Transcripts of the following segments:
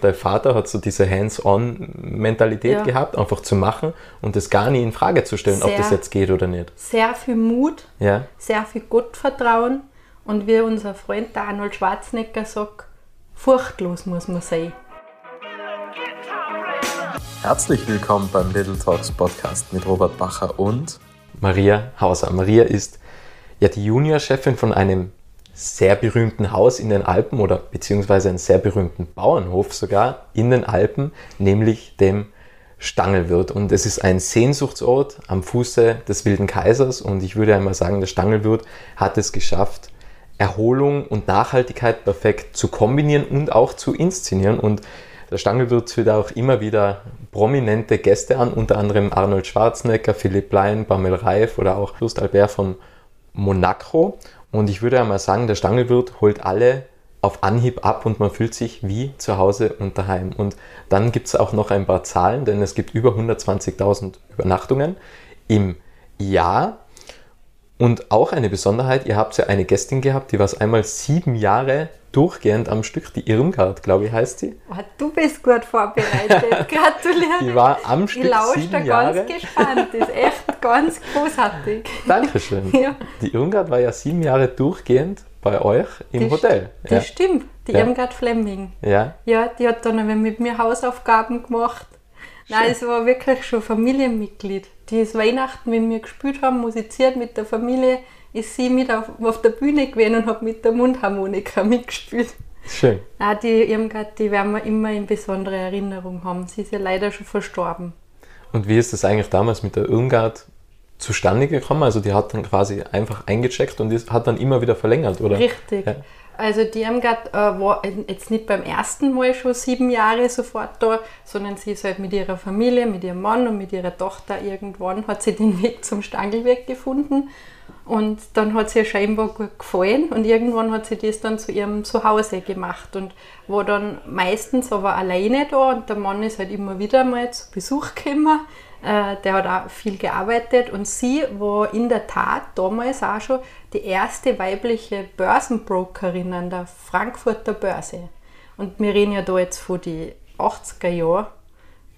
dein Vater hat so diese Hands-on-Mentalität Ja. gehabt, einfach zu machen und das gar nie in Frage zu stellen, ob Sehr. das jetzt geht oder nicht. Sehr viel Mut, Ja, sehr viel Gottvertrauen und wie unser Freund der Arnold Schwarzenegger sagt, furchtlos muss man sein. Herzlich willkommen beim Little Talks Podcast mit Robert Bacher und Maria Hauser. Maria ist ja die Juniorchefin von einem sehr berühmten Haus in den Alpen oder beziehungsweise einem sehr berühmten Bauernhof sogar in den Alpen, nämlich dem Stangelwirt. Und es ist ein Sehnsuchtsort am Fuße des Wilden Kaisers und ich würde einmal sagen, der Stangelwirt hat es geschafft, Erholung und Nachhaltigkeit perfekt zu kombinieren und auch zu inszenieren. Und der Stangelwirt zieht auch immer wieder prominente Gäste an, unter anderem Arnold Schwarzenegger, Philipp Lein, Bamel Reif oder auch Lust Albert von Monaco. Und ich würde einmal sagen, der Stangelwirt holt alle auf Anhieb ab und man fühlt sich wie zu Hause und daheim. Und dann gibt es auch noch ein paar Zahlen, denn es gibt über 120.000 Übernachtungen im Jahr. Und auch eine Besonderheit, ihr habt ja eine Gästin gehabt, die war es einmal sieben Jahre durchgehend am Stück, die Irmgard, glaube ich, heißt sie. Oh, du bist gut vorbereitet, gratuliere. Die war am ich Stück lausche da Jahre. ganz gespannt, das ist echt ganz großartig. Dankeschön. Ja. Die Irmgard war ja sieben Jahre durchgehend bei euch im Das- Hotel. Das Ja. stimmt, die Ja. Irmgard Flemming. ja, Ja, die hat dann mit mir Hausaufgaben gemacht. Nein, es war wirklich schon Familienmitglied. Die ist Weihnachten mit mir gespielt haben, musiziert mit der Familie, ist sie mit auf, auf der Bühne gewesen und hat mit der Mundharmonika mitgespielt. schön. Nein, die Irmgard, die werden wir immer in besonderer Erinnerung haben. Sie ist ja leider schon verstorben. Und wie ist das eigentlich damals mit der Irmgard zustande gekommen? Also die hat dann quasi einfach eingecheckt und ist, hat dann immer wieder verlängert, oder? Richtig. Ja. Also die Irmgard äh, war jetzt nicht beim ersten Mal schon sieben Jahre sofort da, sondern sie ist halt mit ihrer Familie, mit ihrem Mann und mit ihrer Tochter irgendwann hat sie den Weg zum Stangelweg gefunden und dann hat sie ihr scheinbar gut gefallen und irgendwann hat sie das dann zu ihrem Zuhause gemacht und war dann meistens aber alleine da und der Mann ist halt immer wieder mal zu Besuch gekommen. Äh, der hat auch viel gearbeitet und sie war in der Tat damals auch schon die erste weibliche Börsenbrokerin an der Frankfurter Börse. Und wir reden ja da jetzt von die 80er Jahren.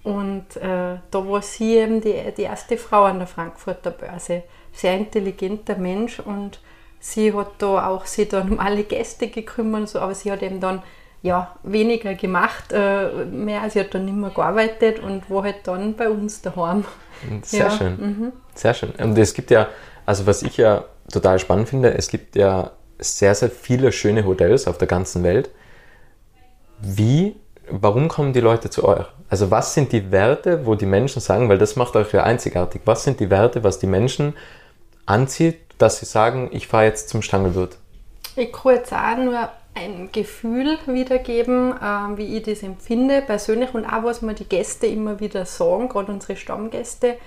Und äh, da war sie eben die, die erste Frau an der Frankfurter Börse. Sehr intelligenter Mensch und sie hat da auch sich dann um alle Gäste gekümmert, und so, aber sie hat eben dann ja, weniger gemacht, äh, mehr, sie hat dann nicht mehr gearbeitet und war halt dann bei uns daheim. Sehr Ja, schön. Sehr schön. Und es gibt ja, also was ich ja total spannend finde, es gibt ja sehr, sehr viele schöne Hotels auf der ganzen Welt. Wie, warum kommen die Leute zu euch? Also was sind die Werte, wo die Menschen sagen, weil das macht euch ja einzigartig, was sind die Werte, was die Menschen anzieht, dass sie sagen, ich fahre jetzt zum Stangelwirt? Ich kann jetzt auch nur ein Gefühl wiedergeben, äh, wie ich das empfinde, persönlich und auch was mir die Gäste immer wieder sagen, gerade unsere Stammgäste.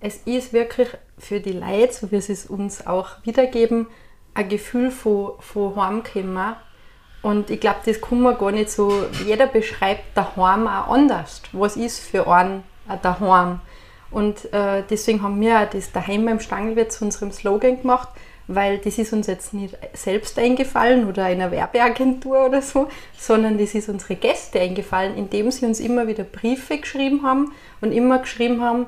Es ist wirklich für die Leute, so wie sie es uns auch wiedergeben, ein Gefühl von, von Heimkommen. Und ich glaube, das kann man gar nicht so. Jeder beschreibt daheim auch anders. Was ist für einen ein daheim? Und äh, deswegen haben wir das daheim beim Stangelwirt zu unserem Slogan gemacht, weil das ist uns jetzt nicht selbst eingefallen oder einer Werbeagentur oder so, sondern das ist unsere Gäste eingefallen, indem sie uns immer wieder Briefe geschrieben haben und immer geschrieben haben,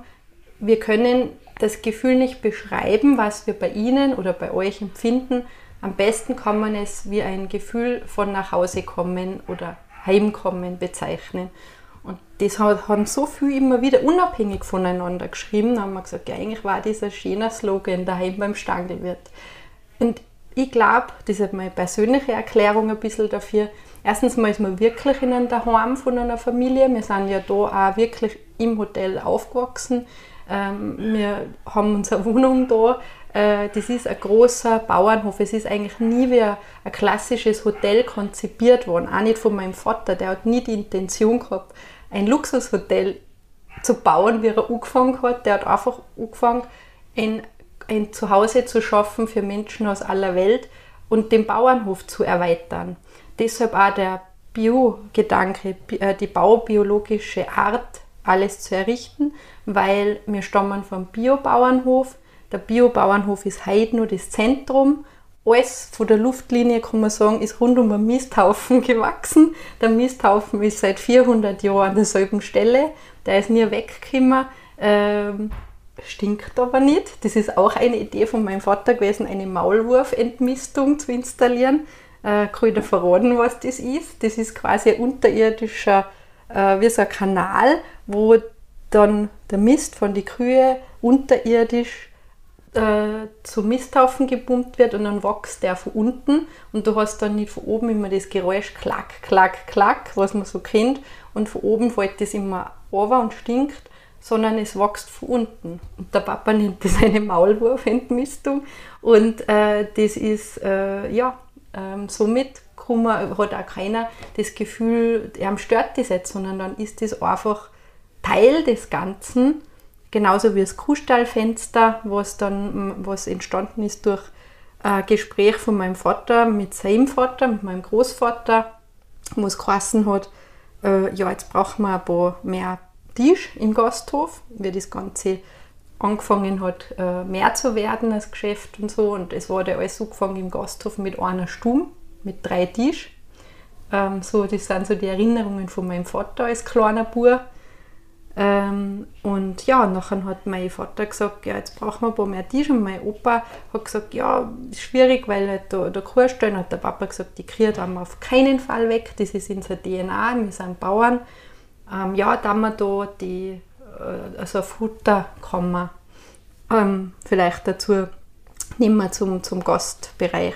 wir können das Gefühl nicht beschreiben, was wir bei Ihnen oder bei euch empfinden. Am besten kann man es wie ein Gefühl von nach Hause kommen oder heimkommen bezeichnen. Und das haben so viel immer wieder unabhängig voneinander geschrieben. Da haben wir gesagt, ja, eigentlich war dieser schöner Slogan daheim beim Stangelwirt. Und ich glaube, das ist meine persönliche Erklärung ein bisschen dafür. Erstens mal ist man wirklich in einem Daheim von einer Familie. Wir sind ja da auch wirklich im Hotel aufgewachsen. Ähm, wir haben unsere Wohnung da. Äh, das ist ein großer Bauernhof. Es ist eigentlich nie wie ein, klassisches Hotel konzipiert worden. Auch nicht von meinem Vater. Der hat nie die Intention gehabt, ein Luxushotel zu bauen, wie er angefangen hat. Der hat einfach angefangen, ein, ein Zuhause zu schaffen für Menschen aus aller Welt und den Bauernhof zu erweitern. Deshalb auch der Bio-Gedanke, bi- äh, die baubiologische Art, alles zu errichten, weil wir stammen vom Biobauernhof. Der Biobauernhof ist heute nur das Zentrum alles von der Luftlinie, kann man sagen, ist rund um einen Misthaufen gewachsen. Der Misthaufen ist seit 400 Jahren an derselben Stelle. Der ist nie weggekommen. Ähm, stinkt aber nicht. Das ist auch eine Idee von meinem Vater gewesen, eine Maulwurfentmistung zu installieren. Äh, kann ich dir verraten, was das ist? Das ist quasi ein unterirdischer, äh, wie so ein Kanal, wo dann der Mist von den Kühe unterirdisch äh, zum Misthaufen gepumpt wird und dann wächst der von unten und du hast dann nicht von oben immer das Geräusch klack, klack, klack, was man so kennt und von oben fällt das immer runter und stinkt, sondern es wächst von unten. Und der Papa nennt das eine Maulwurfentmistung und äh, das ist, äh, ja, ähm, somit man, hat auch keiner das Gefühl, er stört das jetzt, sondern dann ist das einfach Teil des Ganzen Genauso wie das Kuhstallfenster, was dann was entstanden ist durch ein Gespräch von meinem Vater mit seinem Vater, mit meinem Großvater, wo es geheißen hat, äh, ja, jetzt brauchen wir ein paar mehr Tisch im Gasthof, wie das Ganze angefangen hat, äh, mehr zu werden als Geschäft und so. Und es wurde alles angefangen im Gasthof mit einer Stumm, mit drei Tisch. Ähm, so, das sind so die Erinnerungen von meinem Vater als kleiner Bub. Ähm, und ja, nachher hat mein Vater gesagt, ja, jetzt brauchen wir ein paar mehr Tische. Und mein Opa hat gesagt, ja, schwierig, weil halt da, da Kuh stehen. Hat der Papa gesagt, die Kühe haben wir auf keinen Fall weg, das ist unser DNA, wir sind Bauern. Ähm, ja, da haben wir da die, äh, also eine Futterkammer ähm, vielleicht dazu nehmen wir zum, zum Gastbereich.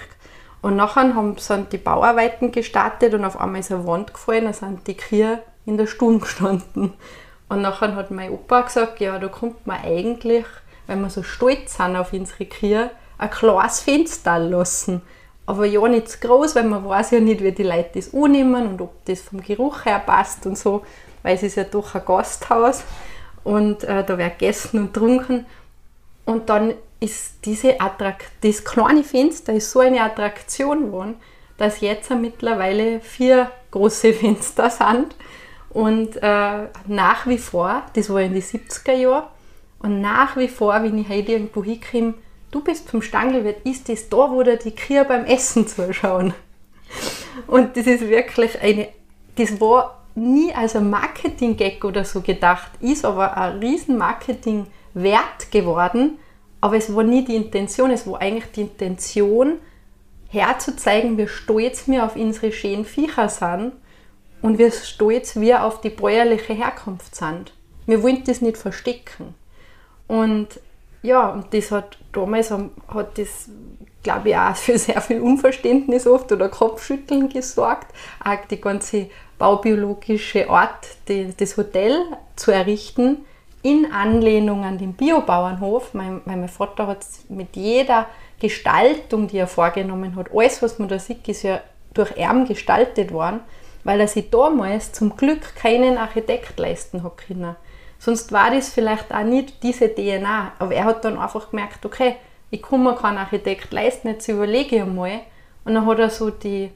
Und nachher haben, sind die Bauarbeiten gestartet und auf einmal ist eine Wand gefallen, da sind die Kühe in der Stunde gestanden. Und nachher hat mein Opa gesagt, ja, da kommt man eigentlich, wenn wir so stolz sind auf unsere Kühe, ein kleines Fenster lassen. Aber ja, nicht zu groß, weil man weiß ja nicht, wie die Leute das annehmen und ob das vom Geruch her passt und so, weil es ist ja doch ein Gasthaus und äh, da wird gegessen und getrunken. Und dann ist diese Attrakt das kleine Fenster ist so eine Attraktion geworden, dass jetzt mittlerweile vier große Fenster sind und äh, nach wie vor, das war in den 70er Jahren, und nach wie vor, wenn ich heute irgendwo hinkomme, du bist vom Stangelwirt, ist das da, wo da die Kühe beim Essen zuschauen? Und das ist wirklich eine, das war nie als ein Marketing-Gag oder so gedacht, ist aber ein riesen Marketing-Wert geworden, aber es war nie die Intention, es war eigentlich die Intention, herzuzeigen, wie stolz wir auf unsere schönen Viecher sind und wie stolz wir auf die bäuerliche Herkunft sind. Wir wollen das nicht verstecken. Und ja, und das hat damals hat das, glaube ich, auch für sehr viel Unverständnis oft oder Kopfschütteln gesorgt. Auch die ganze baubiologische Art, die, das Hotel zu errichten, in Anlehnung an den Biobauernhof. Mein, mein Vater hat mit jeder Gestaltung, die er vorgenommen hat, alles, was man da sieht, ist ja durch Erm gestaltet worden weil er sich damals zum Glück keinen Architekt leisten hat können. Sonst war das vielleicht auch nicht diese DNA. Aber er hat dann einfach gemerkt, okay, ich kann mir keinen Architekt leisten, jetzt überlege ich einmal. Und dann hat er so die,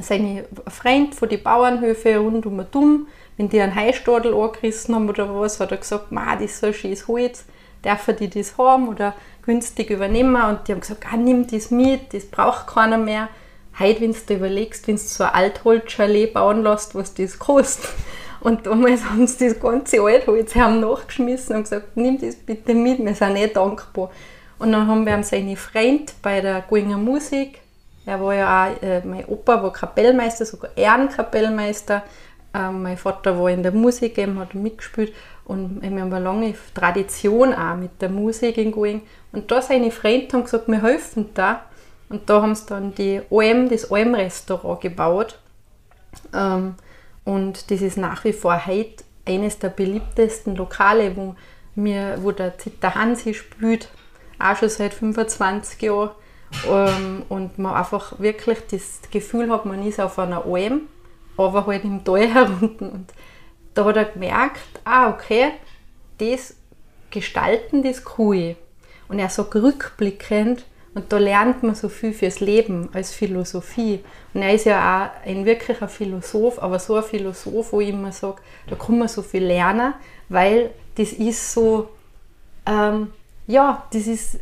seine Freund von den Bauernhöfen rund um dumm, wenn die einen Heistadel angerissen haben oder was, hat er gesagt, Ma, das ist so schönes Holz, dürfen die das haben oder günstig übernehmen? Und die haben gesagt, ah, nimm das mit, das braucht keiner mehr heute, wenn du überlegst, wenn du so ein Altholz-Chalet bauen lässt, was das kostet. Und damals haben sie das ganze Altholz haben nachgeschmissen und gesagt, nimm das bitte mit, wir sind eh dankbar. Und dann haben wir seine Freund bei der Goinger Musik, er war ja auch, äh, mein Opa war Kapellmeister, sogar Ehrenkapellmeister. Äh, mein Vater war in der Musik, eben, hat mitgespielt und wir haben eine lange Tradition auch mit der Musik in Going. Und da seine Freunde haben gesagt, wir helfen da. Und da haben sie dann die Alm, das Alm-Restaurant gebaut. Ähm, und das ist nach wie vor heute eines der beliebtesten Lokale, wo, mir, wo der Zitter Hansi spielt, auch schon seit 25 Jahren. Ähm, und man einfach wirklich das Gefühl hat, man ist auf einer Alm, aber halt im Tal herunten. Und da hat er gemerkt, ah, okay, das Gestalten, das cool. Und er sagt rückblickend, und da lernt man so viel fürs Leben als Philosophie. Und er ist ja auch ein wirklicher Philosoph, aber so ein Philosoph, wo ich immer sage, da kann man so viel lernen, weil das ist so, ähm, ja, das ist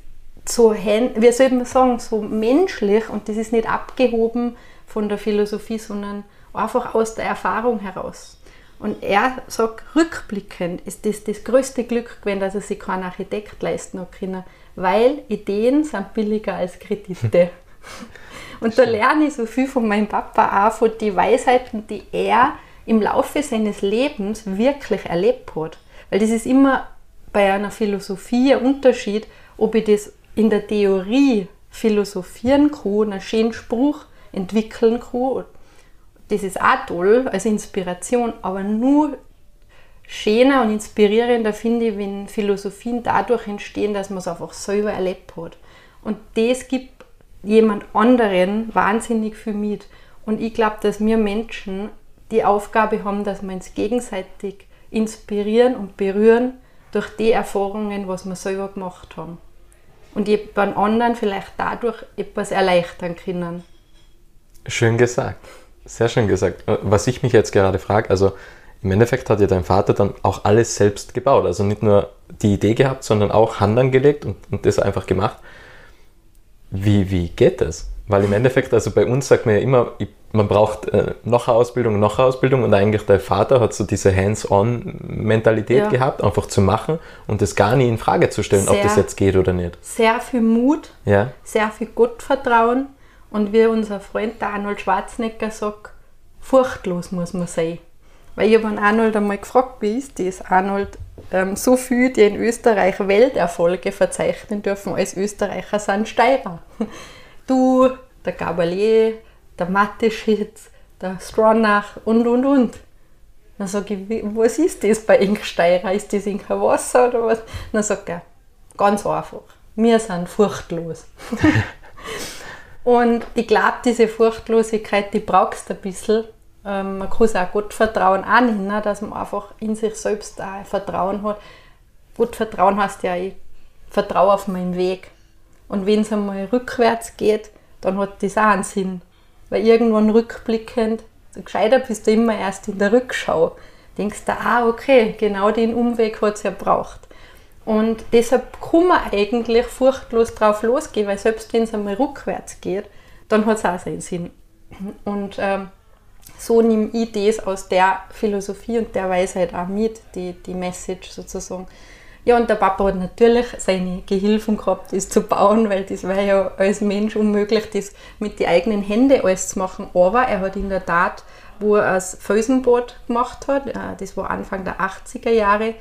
so, wie soll man sagen, so menschlich und das ist nicht abgehoben von der Philosophie, sondern einfach aus der Erfahrung heraus. Und er sagt, rückblickend ist das das größte Glück gewesen, dass er sich keinen Architekt leisten hat weil Ideen sind billiger als Kredite. Und da lerne ich so viel von meinem Papa auch, von den Weisheiten, die er im Laufe seines Lebens wirklich erlebt hat. Weil das ist immer bei einer Philosophie ein Unterschied, ob ich das in der Theorie philosophieren kann, einen schönen Spruch entwickeln kann. Das ist auch toll als Inspiration, aber nur schöner und inspirierender finde ich, wenn Philosophien dadurch entstehen, dass man es einfach selber erlebt hat. Und das gibt jemand anderen wahnsinnig viel mit. Und ich glaube, dass wir Menschen die Aufgabe haben, dass wir uns gegenseitig inspirieren und berühren durch die Erfahrungen, was wir selber gemacht haben. Und jemand anderen vielleicht dadurch etwas erleichtern können. Schön gesagt. Sehr schön gesagt. Was ich mich jetzt gerade frage, also im Endeffekt hat ja dein Vater dann auch alles selbst gebaut. Also nicht nur die Idee gehabt, sondern auch Hand angelegt und, und das einfach gemacht. Wie, wie geht das? Weil im Endeffekt, also bei uns sagt man ja immer, man braucht äh, noch eine Ausbildung, noch eine Ausbildung und eigentlich der Vater hat so diese Hands-on-Mentalität ja. gehabt, einfach zu machen und das gar nie in Frage zu stellen, sehr, ob das jetzt geht oder nicht. Sehr viel Mut, ja. sehr viel Gottvertrauen und wie unser Freund der Arnold Schwarzenegger sagt, furchtlos muss man sein. Weil ich habe Arnold einmal gefragt, wie ist das? Arnold, ähm, so viele, die in Österreich Welterfolge verzeichnen dürfen als Österreicher, sind Steirer. Du, der Gabalier, der Mathe-Schitz, der Stronach und und und. Dann sage ich, was ist das bei Inksteirer? Ist das Inka Wasser oder was? Dann sagt er, ganz einfach, wir sind furchtlos. und ich glaube, diese Furchtlosigkeit, die brauchst du ein bisschen. Ähm, man kann es auch Gottvertrauen annehmen, dass man einfach in sich selbst auch Vertrauen hat. Gottvertrauen heißt ja, ich vertraue auf meinen Weg. Und wenn es einmal rückwärts geht, dann hat das auch einen Sinn. Weil irgendwann rückblickend, gescheiter bist du immer erst in der Rückschau. Denkst du, ah, okay, genau den Umweg hat es ja braucht. Und deshalb kann man eigentlich furchtlos drauf losgehen, weil selbst wenn es einmal rückwärts geht, dann hat es auch seinen Sinn. Und ähm, so nehme ich das aus der Philosophie und der Weisheit auch mit, die, die Message sozusagen. Ja, und der Papa hat natürlich seine Gehilfen gehabt, das zu bauen, weil das war ja als Mensch unmöglich, das mit den eigenen Händen alles zu machen. Aber er hat in der Tat, wo er das Felsenboot gemacht hat, äh, das war Anfang der 80er Jahre,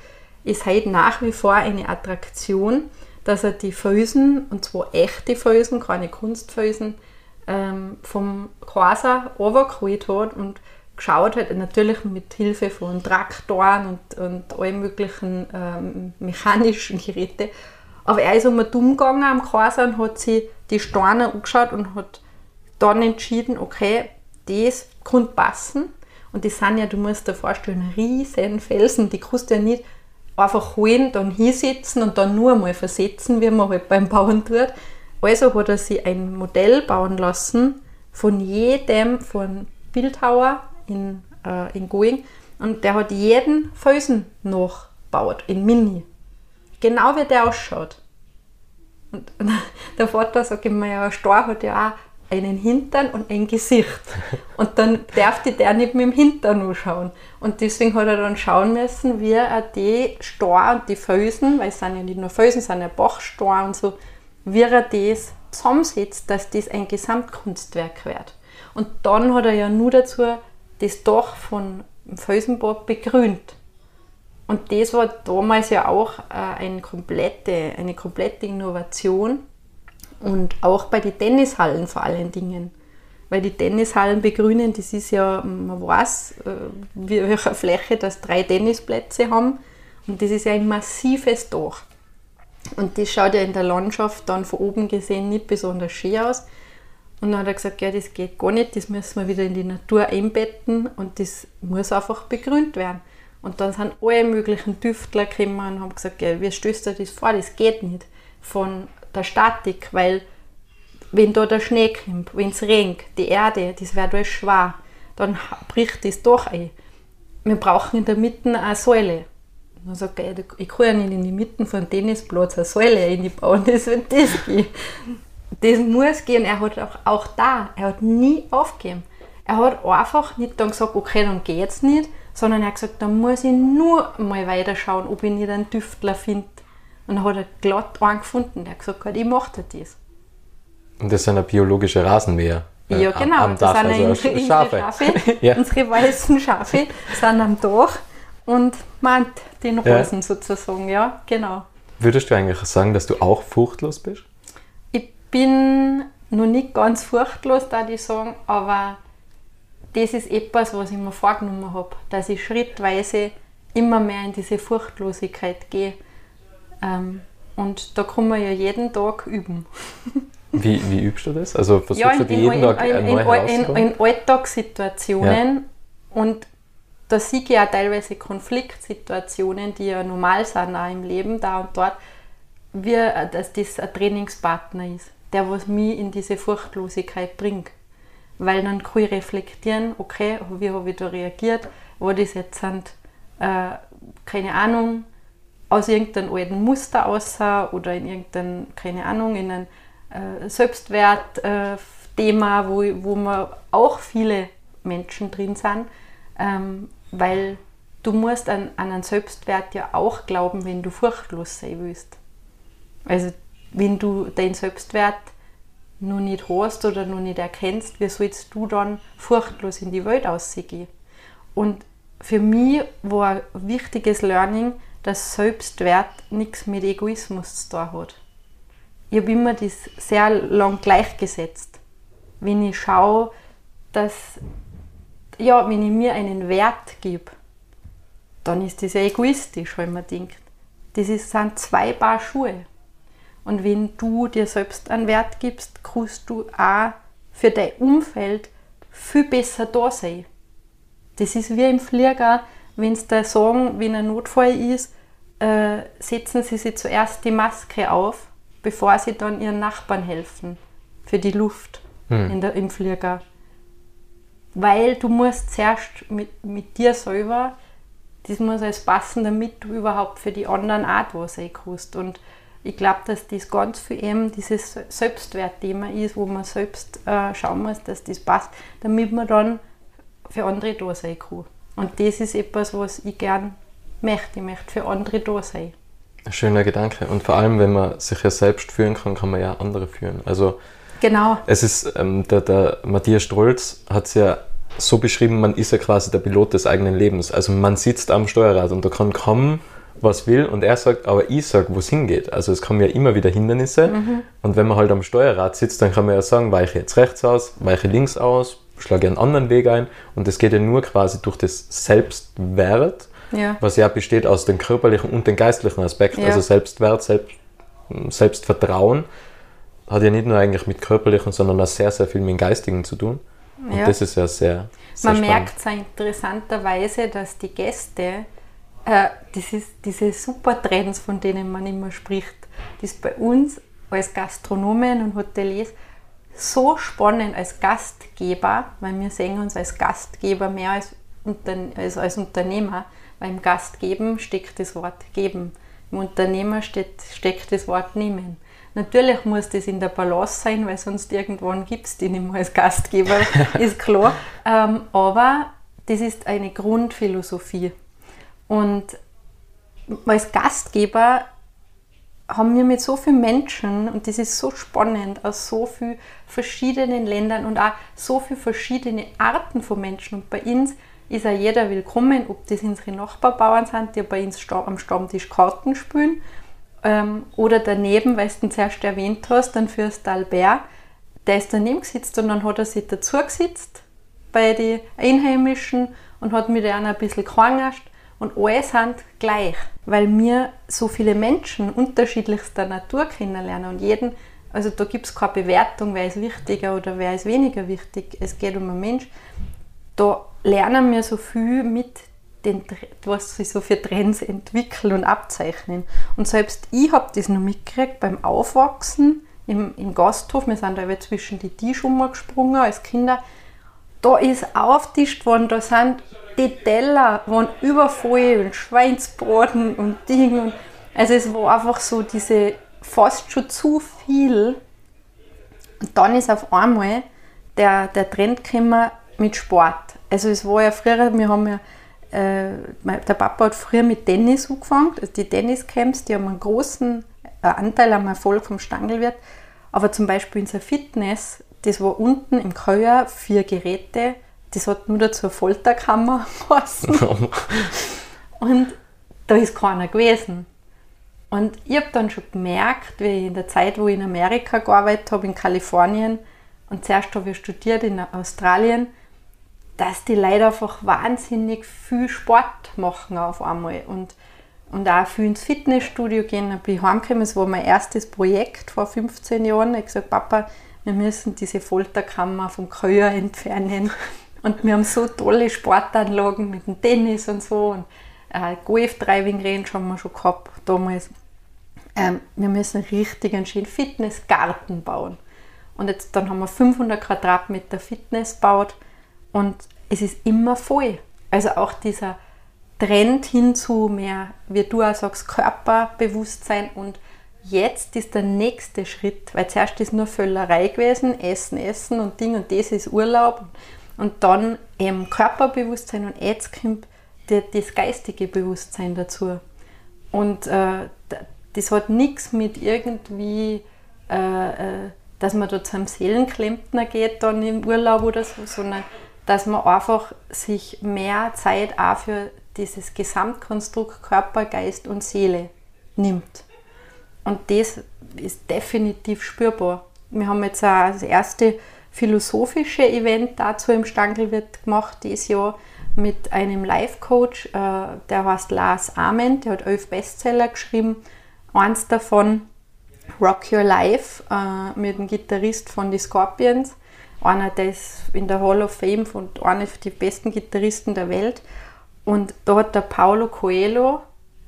ist heute nach wie vor eine Attraktion, dass er die Felsen, und zwar echte Felsen, keine Kunstfelsen, ähm, vom Quasar runtergeholt hat und geschaut hat, natürlich mit Hilfe von Traktoren und, und allen möglichen ähm, mechanischen Geräten. Aber er ist einmal dumm gegangen am Quasar und hat sich die Steine angeschaut und hat dann entschieden, okay, das kann passen. Und die sind ja, du musst dir vorstellen, riesen Felsen, die kannst du ja nicht einfach holen, dann hinsetzen und dann nur einmal versetzen, wie man halt beim Bauen tut. Also hat er sich ein Modell bauen lassen von jedem, von Bildhauer in, äh, in Going. Und der hat jeden Felsen nachgebaut, in Mini. Genau wie der ausschaut. Und der Vater sagt immer, ja, ein Star hat ja auch einen Hintern und ein Gesicht. Und dann darf die der nicht mit dem Hintern anschauen. Und deswegen hat er dann schauen müssen, wie er die Star und die Felsen, weil es sind ja nicht nur Felsen, es sind ja Bachstar und so, wie er das zusammensetzt, dass das ein Gesamtkunstwerk wird. Und dann hat er ja nur dazu das Dach von Felsenbad begrünt. Und das war damals ja auch äh, eine, komplette, eine komplette Innovation und auch bei den Tennishallen vor allen Dingen. Weil die Tennishallen begrünen, das ist ja, man weiß, äh, welcher Fläche das drei Tennisplätze haben und das ist ja ein massives Dach. Und das schaut ja in der Landschaft dann von oben gesehen nicht besonders schön aus. Und dann hat er gesagt, ja, das geht gar nicht, das müssen wir wieder in die Natur einbetten und das muss einfach begrünt werden. Und dann sind alle möglichen Tüftler gekommen und haben gesagt, ja, wie stößt du das vor? Das geht nicht von der Statik, weil wenn da der Schnee kommt, wenn es regnet, die Erde, das wird alles schwer, dann bricht das doch ein. Wir brauchen in der Mitte eine Säule. Dann sagt er, ich kann ja nicht in die Mitte von Tennisplatz eine Säule einbauen, das wird das gehen. Das muss gehen. Er hat auch, auch da, er hat nie aufgegeben. Er hat einfach nicht dann gesagt, okay, dann geht's nicht, sondern er hat gesagt, dann muss ich nur mal weiter schauen, ob ich nicht einen Tüftler finde. Und dann hat er glatt einen gefunden, der hat gesagt, ich mache das. Und das sind ja biologische Rasenmäher. Äh, ja, genau. Am, am Dach, das sind also unsere, Schafe. Schafe ja. Unsere weißen Schafe sind am Dach und meint den Rosen ja. sozusagen, ja, genau. Würdest du eigentlich sagen, dass du auch furchtlos bist? Ich bin noch nicht ganz furchtlos, da ich sagen, aber das ist etwas, was ich mir vorgenommen habe, dass ich schrittweise immer mehr in diese Furchtlosigkeit gehe. Ähm, und da kann man ja jeden Tag üben. Wie, wie übst du das? Also versuchst ja, in, du jeden in, Tag in, in, in, in Alltagssituationen ja. und da sehe ich ja teilweise Konfliktsituationen, die ja normal sind auch im Leben, da und dort, wie dass das ein Trainingspartner ist, der was mich in diese Furchtlosigkeit bringt. Weil dann kann ich reflektieren, okay, wie habe ich da reagiert, war das jetzt sind, äh, keine Ahnung, aus irgendeinem alten Muster aussah oder in irgendeinem, keine Ahnung, in einem äh, Selbstwertthema, äh, wo, wo man auch viele Menschen drin sind, ähm, weil du musst an, an einen Selbstwert ja auch glauben, wenn du furchtlos sein willst. Also wenn du deinen Selbstwert noch nicht hast oder noch nicht erkennst, wie sollst du dann furchtlos in die Welt aussehen? Und für mich war ein wichtiges Learning, dass Selbstwert nichts mit Egoismus zu tun hat ich habe immer das sehr lang gleichgesetzt. Wenn ich schaue, dass, ja, wenn ich mir einen Wert gebe, dann ist das ja egoistisch, wenn man denkt. Das ist, sind zwei Paar Schuhe. Und wenn du dir selbst einen Wert gibst, kannst du auch für dein Umfeld viel besser da sein. Das ist wie im Flieger, wenn sie da sagen, wenn ein Notfall ist, äh, setzen sie sich zuerst die Maske auf bevor sie dann ihren Nachbarn helfen für die Luft hm. in der, im Flieger. Weil du musst zuerst mit, mit dir selber, das muss alles passen, damit du überhaupt für die anderen auch da sein kannst. Und ich glaube, dass das ganz viel eben dieses Selbstwertthema ist, wo man selbst äh, schauen muss, dass das passt, damit man dann für andere da sein kann. Und das ist etwas, was ich gern möchte. Ich möchte für andere da sein. Ein schöner Gedanke. Und vor allem, wenn man sich ja selbst führen kann, kann man ja andere führen. Also genau. Es ist, ähm, der, der Matthias Strolz hat es ja so beschrieben, man ist ja quasi der Pilot des eigenen Lebens. Also man sitzt am Steuerrad und da kann kommen, was will und er sagt, aber ich sage, wo es hingeht. Also es kommen ja immer wieder Hindernisse mhm. und wenn man halt am Steuerrad sitzt, dann kann man ja sagen, weiche jetzt rechts aus, weiche links aus, schlage einen anderen Weg ein und das geht ja nur quasi durch das Selbstwert ja. was ja besteht aus den körperlichen und den geistlichen Aspekten. Ja. Also Selbstwert, Selbst, Selbstvertrauen hat ja nicht nur eigentlich mit körperlichen, sondern auch sehr, sehr viel mit dem geistigen zu tun. Und ja. das ist ja sehr, sehr Man spannend. merkt sehr interessanterweise, dass die Gäste, äh, das ist diese super Trends, von denen man immer spricht, das bei uns als Gastronomen und Hoteliers so spannend als Gastgeber, weil wir sehen uns als Gastgeber mehr als, als, als Unternehmer, beim Gast geben steckt das Wort geben. Im Unternehmer steht, steckt das Wort nehmen. Natürlich muss das in der Balance sein, weil sonst irgendwann gibt es die nicht mehr als Gastgeber, ist klar. Ähm, aber das ist eine Grundphilosophie. Und als Gastgeber haben wir mit so vielen Menschen, und das ist so spannend, aus so vielen verschiedenen Ländern und auch so viele verschiedene Arten von Menschen. Und bei uns ist auch jeder willkommen, ob das unsere Nachbarbauern sind, die bei uns am Stammtisch Karten spielen, ähm, oder daneben, weil du den zuerst erwähnt hast, dann Fürst Albert, der ist daneben gesetzt und dann hat er sich dazu gesetzt bei den Einheimischen und hat mit denen ein bisschen gehangascht und alle sind gleich, weil wir so viele Menschen unterschiedlichster Natur kennenlernen und jeden, also da gibt es keine Bewertung, wer ist wichtiger oder wer ist weniger wichtig, es geht um einen Mensch. Da lernen wir so viel mit den, was sich so für Trends entwickeln und abzeichnen. Und selbst ich habe das noch mitgekriegt beim Aufwachsen im, im Gasthof. Wir sind da zwischen die Tische gesprungen als Kinder. da ist auftischt worden, da sind die Teller waren übervoll und Schweinsbraten und Dinge. Also es war einfach so diese fast schon zu viel. Und dann ist auf einmal der, der Trend gekommen mit Sport. Also es war ja früher, wir haben ja, äh, der Papa hat früher mit Tennis angefangen, also die Tenniscamps, die haben einen großen äh, Anteil am Erfolg vom Stangelwirt. Aber zum Beispiel in der Fitness, das war unten im Keller vier Geräte, das hat nur dazu eine Folterkammer geheißen. und da ist keiner gewesen. Und ich habe dann schon gemerkt, wie in der Zeit, wo ich in Amerika gearbeitet habe, in Kalifornien, und zuerst habe ich studiert in Australien, dass die Leute einfach wahnsinnig viel Sport machen auf einmal und, und auch viel ins Fitnessstudio gehen. Dann bin ich heimgekommen, das war mein erstes Projekt vor 15 Jahren. Ich habe gesagt, Papa, wir müssen diese Folterkammer vom Köher entfernen. Und wir haben so tolle Sportanlagen mit dem Tennis und so. Und äh, Golf-Driving Range haben wir schon gehabt damals. Ähm, wir müssen richtig einen schönen Fitnessgarten bauen. Und jetzt dann haben wir 500 Quadratmeter Fitness gebaut und es ist immer voll. Also auch dieser Trend hin zu mehr, wie du auch sagst, Körperbewusstsein und jetzt ist der nächste Schritt, weil zuerst ist nur Völlerei gewesen, Essen, Essen und Ding und das ist Urlaub und dann eben Körperbewusstsein und jetzt kommt das geistige Bewusstsein dazu. Und äh, das hat nichts mit irgendwie äh, äh dass man da zum Seelenklempner geht dann im Urlaub oder so, sondern dass man einfach sich mehr Zeit auch für dieses Gesamtkonstrukt Körper, Geist und Seele nimmt. Und das ist definitiv spürbar. Wir haben jetzt auch das erste philosophische Event dazu im Stangelwirt gemacht dieses Jahr mit einem Life-Coach, äh, der heißt Lars Ament, der hat elf Bestseller geschrieben. Eins davon Rock Your Life äh, mit dem Gitarrist von The Scorpions. Einer, der ist in der Hall of Fame und einer der besten Gitarristen der Welt. Und da hat der Paulo Coelho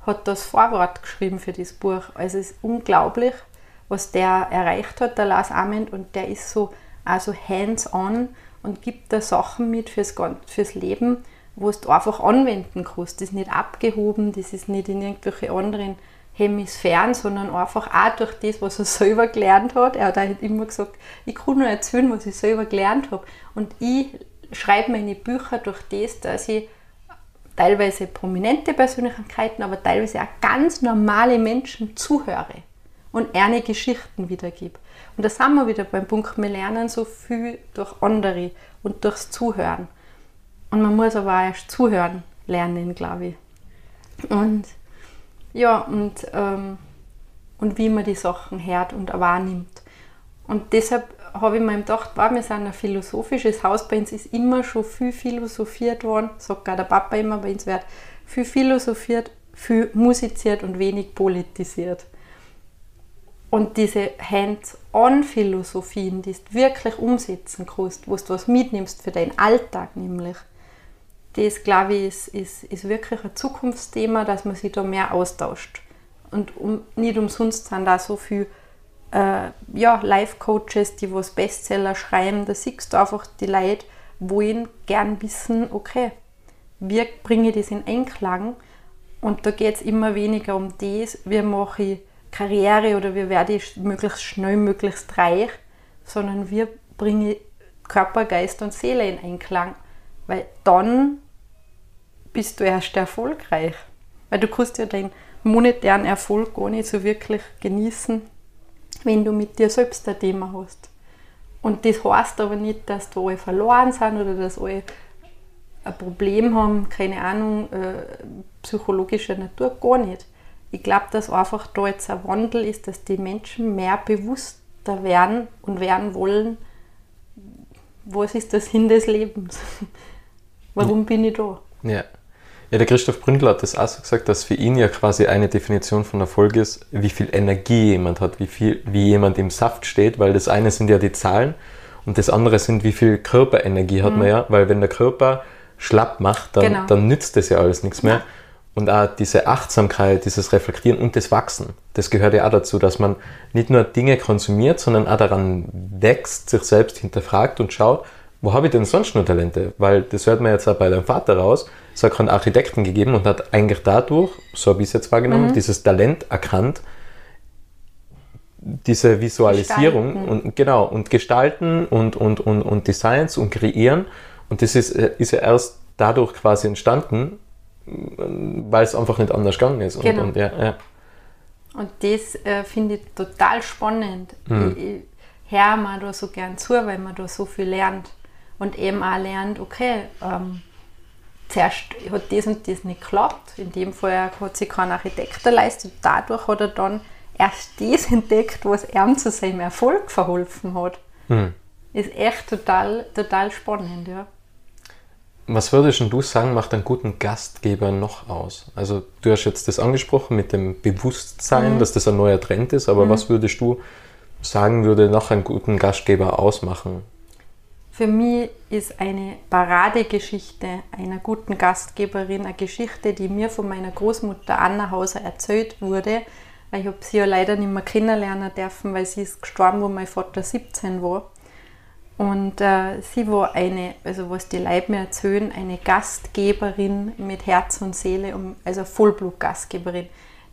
hat das Vorwort geschrieben für das Buch. Also es ist unglaublich, was der erreicht hat, der Lars Ament. Und der ist so also hands-on und gibt da Sachen mit fürs, fürs Leben, wo du einfach anwenden kannst. Das ist nicht abgehoben, das ist nicht in irgendwelche anderen Hemisphären, sondern einfach auch durch das, was er selber gelernt hat. Er hat halt immer gesagt, ich kann nur erzählen, was ich selber gelernt habe. Und ich schreibe meine Bücher durch das, dass ich teilweise prominente Persönlichkeiten, aber teilweise auch ganz normale Menschen zuhöre und eine Geschichten wiedergebe. Und da sind wir wieder beim Punkt, wir lernen so viel durch andere und durchs Zuhören. Und man muss aber auch erst zuhören lernen, glaube ich. Und ja, und, ähm, und wie man die Sachen hört und wahrnimmt. Und deshalb habe ich mir gedacht, wow, wir sind ein philosophisches Haus, bei uns ist immer schon viel philosophiert worden, sagt auch der Papa immer, bei uns wird viel philosophiert, viel musiziert und wenig politisiert. Und diese Hands-on-Philosophien, die du wirklich umsetzen kannst, wo du was mitnimmst für deinen Alltag nämlich, das, glaube ich, ist, ist, ist wirklich ein Zukunftsthema, dass man sich da mehr austauscht. Und um, nicht umsonst sind da so viele äh, ja, Life-Coaches, die was Bestseller schreiben. Da siehst du einfach, die Leute wollen gern wissen, okay, wie bringe ich das in Einklang? Und da geht es immer weniger um das, wie mache ich Karriere oder wie werde ich möglichst schnell, möglichst reich, sondern wie bringe ich Körper, Geist und Seele in Einklang. Weil dann bist du erst erfolgreich. Weil du kannst ja deinen monetären Erfolg gar nicht so wirklich genießen, wenn du mit dir selbst ein Thema hast. Und das heißt aber nicht, dass da alle verloren sind oder dass alle ein Problem haben, keine Ahnung, äh, psychologischer Natur, gar nicht. Ich glaube, dass einfach da jetzt ein Wandel ist, dass die Menschen mehr bewusster werden und werden wollen, was ist der Sinn des Lebens? Warum bin ich da? Ja. Ja, der Christoph Bründler hat das auch so gesagt, dass für ihn ja quasi eine Definition von Erfolg ist, wie viel Energie jemand hat, wie, viel, wie jemand im Saft steht, weil das eine sind ja die Zahlen und das andere sind, wie viel Körperenergie hat mhm. man ja, weil wenn der Körper schlapp macht, dann, genau. dann nützt das ja alles nichts mehr. Ja. Und auch diese Achtsamkeit, dieses Reflektieren und das Wachsen, das gehört ja auch dazu, dass man nicht nur Dinge konsumiert, sondern auch daran wächst, sich selbst hinterfragt und schaut, wo habe ich denn sonst nur Talente? Weil das hört man jetzt auch bei deinem Vater raus. Es hat keinen Architekten gegeben und hat eigentlich dadurch, so habe ich es jetzt wahrgenommen, Mhm. dieses Talent erkannt, diese Visualisierung Gestalten. und genau und gestalten und, und, und, und Designs und kreieren. Und das ist, äh, ist ja erst dadurch quasi entstanden, weil es einfach nicht anders gegangen ist. Und, Genau. und, ja, ja. Und das äh, finde ich total spannend. Mhm. Ich, ich höre mir da so gern zu, weil man da so viel lernt. Und eben auch lernt, okay, ähm, zuerst hat das und das nicht geklappt. In dem Fall hat sich kein Architekt geleistet. Dadurch hat er dann erst das entdeckt, was ihm zu seinem Erfolg verholfen hat. Mhm. Ist echt total, total spannend, ja. Was würdest du sagen, macht einen guten Gastgeber noch aus? Also du hast jetzt das angesprochen mit dem Bewusstsein, dass das ein neuer Trend ist, aber was würdest du sagen, würde noch einen guten Gastgeber ausmachen? Für mich ist eine Paradegeschichte einer guten Gastgeberin eine Geschichte, die mir von meiner Großmutter Anna Hauser erzählt wurde, weil ich habe sie ja leider nicht mehr kennenlernen dürfen, weil sie ist gestorben, wo mein Vater 17 war. Und äh, sie war eine, also was die Leute mir erzählen, eine Gastgeberin mit Herz und Seele, also Vollblut-Gastgeberin,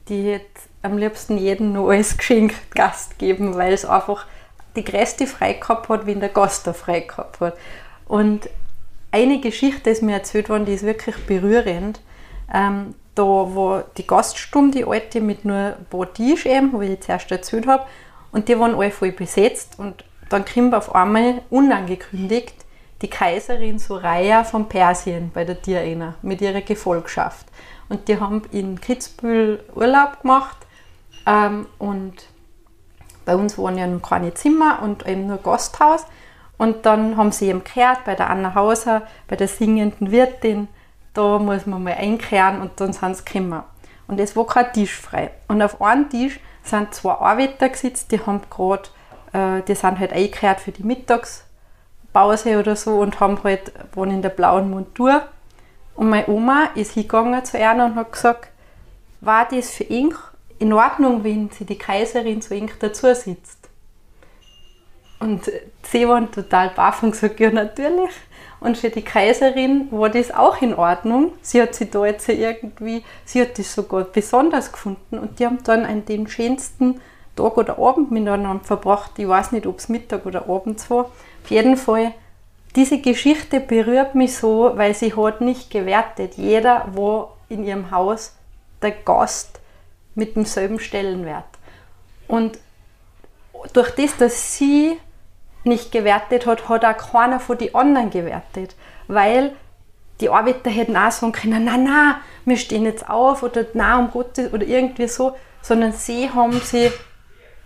die jetzt am liebsten jeden noch als Geschenk Gast geben, weil es einfach die größte frei gehabt hat, wie der Gast da frei gehabt hat. Und eine Geschichte ist mir erzählt worden, die ist wirklich berührend. Ähm, da war die Gaststube, die alte, mit nur ein paar Tisch eben, wie ich zuerst erzählt habe, und die waren alle voll besetzt und dann kommt auf einmal unangekündigt die Kaiserin Soraya von Persien bei der Diana mit ihrer Gefolgschaft. Und die haben in Kitzbühel Urlaub gemacht ähm, und bei uns waren ja noch keine Zimmer und eben nur Gasthaus. Und dann haben sie eben gehört bei der Anna Hauser, bei der singenden Wirtin, da muss man mal einkehren und dann sind sie gekommen. Und es war kein Tisch frei. Und auf einem Tisch sind zwei Arbeiter gesetzt, die haben gerade, äh, die sind halt eingekehrt für die Mittagspause oder so und haben halt, waren in der blauen Montur. Und meine Oma ist hingegangen zu einer und hat gesagt, war das für ihn in Ordnung, wenn sie die Kaiserin zu ihm dazu sitzt? Und sie waren total baff und gesagt, ja natürlich. Und für die Kaiserin war das auch in Ordnung. Sie hat sich da jetzt irgendwie, sie hat das sogar besonders gefunden. Und die haben dann an den schönsten Tag oder Abend miteinander verbracht. Ich weiß nicht, ob es Mittag oder Abends war. Auf jeden Fall, diese Geschichte berührt mich so, weil sie hat nicht gewertet. Jeder war in ihrem Haus der Gast mit demselben Stellenwert. Und durch das, dass sie nicht gewertet hat, hat auch keiner von den anderen gewertet. Weil die Arbeiter hätten auch sagen können, na na, wir stehen jetzt auf oder na um Gottes oder irgendwie so, sondern sie haben sie,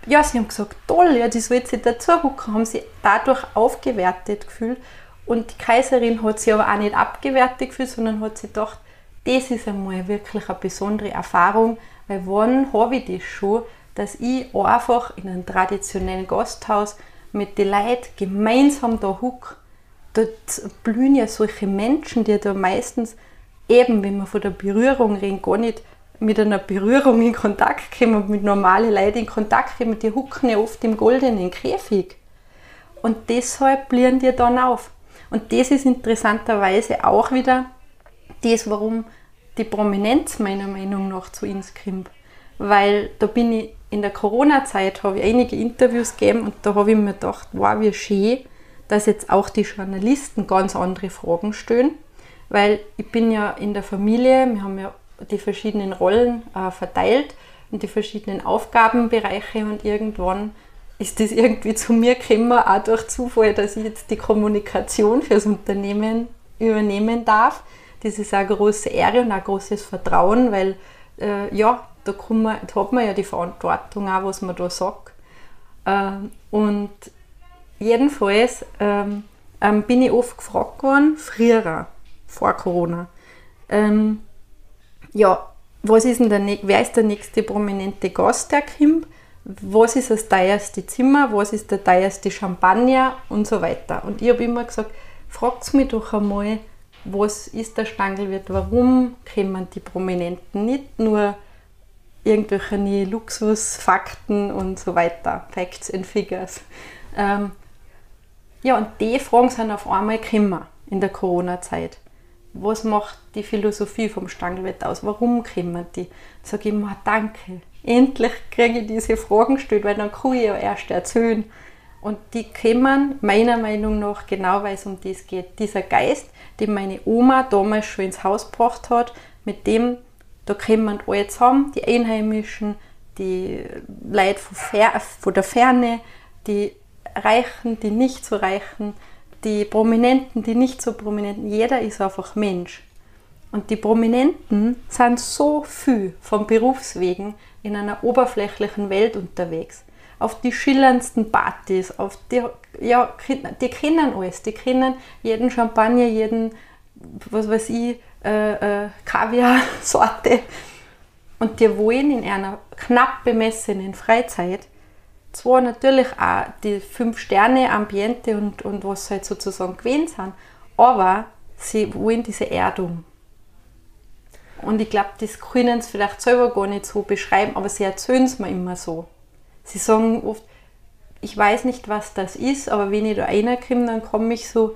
ja, sie haben gesagt, toll, ja, die soll jetzt dazu hucken, haben sie dadurch aufgewertet gefühlt. Und die Kaiserin hat sie aber auch nicht abgewertet gefühlt, sondern hat sie gedacht, das ist einmal wirklich eine besondere Erfahrung, weil wann habe ich das schon, dass ich einfach in einem traditionellen Gasthaus mit den Leuten gemeinsam da huck. Dort blühen ja solche Menschen, die da meistens eben, wenn wir von der Berührung reden, gar nicht mit einer Berührung in Kontakt kommen mit normalen Leuten in Kontakt kommen, die hucken ja oft im goldenen Käfig. Und deshalb blühen die dann auf. Und das ist interessanterweise auch wieder das, warum die Prominenz meiner Meinung nach zu uns kommt. Weil da bin ich in der Corona-Zeit, habe ich einige Interviews gegeben und da habe ich mir gedacht, wow, wie schön, dass jetzt auch die Journalisten ganz andere Fragen stellen. Weil ich bin ja in der Familie, wir haben ja die verschiedenen Rollen äh, verteilt und die verschiedenen Aufgabenbereiche und irgendwann ist das irgendwie zu mir gekommen, auch durch Zufall, dass ich jetzt die Kommunikation fürs Unternehmen übernehmen darf. Das ist eine große Ehre und ein großes Vertrauen, weil äh, ja, da, kann man, da hat man ja die Verantwortung auch, was man da sagt. Ähm, und jedenfalls ähm, ähm, bin ich oft gefragt worden, früher, vor Corona, ähm, ja, was ist denn der, wer ist der nächste prominente Gast, der kommt? Was ist das teuerste Zimmer? Was ist der teuerste Champagner? Und so weiter. Und ich habe immer gesagt, fragt mich doch einmal, was ist der Stangelwirt? Warum kommen die Prominenten nicht nur irgendwelche Luxusfakten und so weiter, Facts and Figures. Ähm, Ja, und die Fragen sind auf einmal gekommen in der Corona-Zeit. Was macht die Philosophie vom Stangelwett aus? Warum kommen die? Sag ich mir, danke. Endlich kriege ich diese Fragen gestellt, weil dann kann ich ja erst erzählen. Und die kommen meiner Meinung nach genau, weil es um das geht. Dieser Geist, den meine Oma damals schon ins Haus gebracht hat, mit dem, da kommen alle zusammen, die Einheimischen, die Leute von, Fer von der Ferne, die Reichen, die nicht so Reichen, die Prominenten, die nicht so Prominenten. Jeder ist einfach Mensch. Und die Prominenten sind so viel von Berufswegen in einer oberflächlichen Welt unterwegs. Auf die schillerndsten Partys, auf die, ja, die kennen alles. Die kennen jeden Champagner, jeden, was weiß ich, äh, äh, Kaviar-Sorte. Und die wollen in einer knapp bemessenen Freizeit zwar natürlich auch die fünf Sterne Ambiente und, und was halt sozusagen gewesen sind, aber sie wollen diese Erdung. Und ich glaube, das können sie vielleicht selber gar nicht so beschreiben, aber sie erzählen es mir immer so. Sie sagen oft, ich weiß nicht, was das ist, aber wenn ich da reinkomme, dann komme ich so,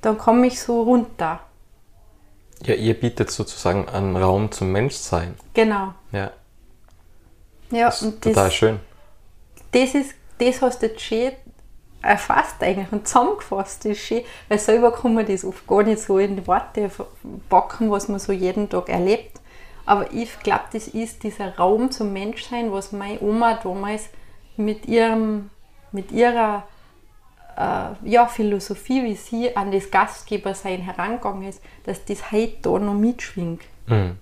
dann komme ich so runter. Ja, ihr bietet sozusagen einen Raum zum Menschsein. Genau. Ja. Ja, das ist und total das, schön. das ist, das hast du jetzt schön erfasst eigentlich und zusammengefasst. Das ist schön, weil selber kann man das oft gar nicht so in die Worte packen, was man so jeden Tag erlebt. Aber ich glaube, das ist dieser Raum zum Menschsein, was meine Oma damals mit, ihrem, mit ihrer äh, ja, Philosophie, wie sie an das Gastgebersein herangegangen ist, dass das heute da noch mitschwingt. Mhm.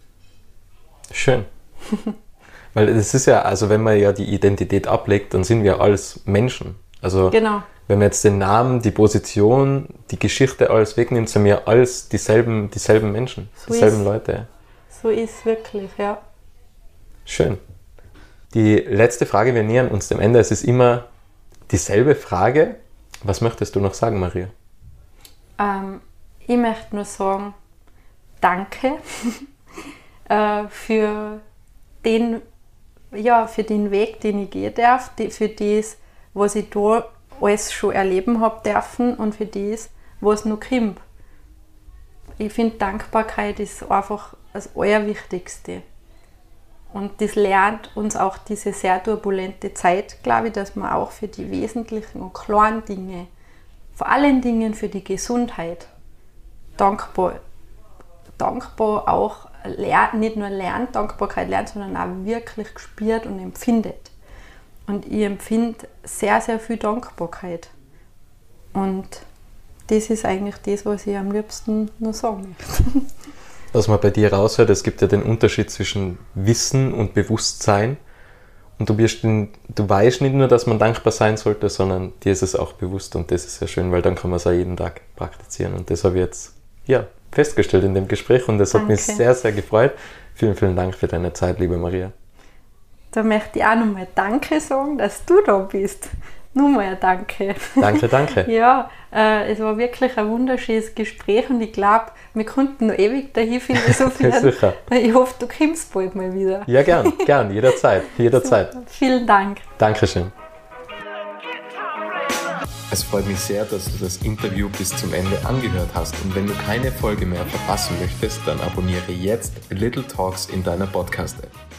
Schön. Weil es ist ja, also wenn man ja die Identität ablegt, dann sind wir alles Menschen. Also Genau. wenn man jetzt den Namen, die Position, die Geschichte alles wegnimmt, sind wir alles dieselben, dieselben Menschen, So dieselben ist- Leute. So ist es wirklich, ja. Schön. Die letzte Frage, wir nähern uns dem Ende. Es ist immer dieselbe Frage. Was möchtest du noch sagen, Maria? Ähm, ich möchte nur sagen, danke äh, für, den, ja, für den Weg, den ich gehen darf, für das, was ich da alles schon erleben habe dürfen und für das, was noch kommt. Ich finde, Dankbarkeit ist einfach das Allerwichtigste. Und das lernt uns auch diese sehr turbulente Zeit, glaube ich, dass man auch für die wesentlichen und kleinen Dinge, vor allen Dingen für die Gesundheit, dankbar, dankbar auch nicht nur lernt, Dankbarkeit lernt, sondern auch wirklich spürt und empfindet. Und ich empfinde sehr, sehr viel Dankbarkeit. Und das ist eigentlich das, was ich am liebsten nur sagen möchte. Was man bei dir raushört, es gibt ja den Unterschied zwischen Wissen und Bewusstsein. Und du, wirst in, du weißt nicht nur, dass man dankbar sein sollte, sondern dir ist es auch bewusst. Und das ist sehr schön, weil dann kann man es auch jeden Tag praktizieren. Und das habe ich jetzt ja, festgestellt in dem Gespräch und das hat mich sehr, sehr gefreut. Vielen, vielen Dank für deine Zeit, liebe Maria. Da möchte ich auch nochmal Danke sagen, dass du da bist. Nur mal ein Danke. Danke, danke. Ja, äh, es war wirklich ein wunderschönes Gespräch und ich glaube, wir konnten noch ewig dahin philosophieren. Sicher. Ich hoffe, du kommst bald mal wieder. Ja, gern, gern, jederzeit, jederzeit. Vielen Dank. Dankeschön. Es freut mich sehr, dass du das Interview bis zum Ende angehört hast und wenn du keine Folge mehr verpassen möchtest, dann abonniere jetzt Little Talks in deiner Podcast-App.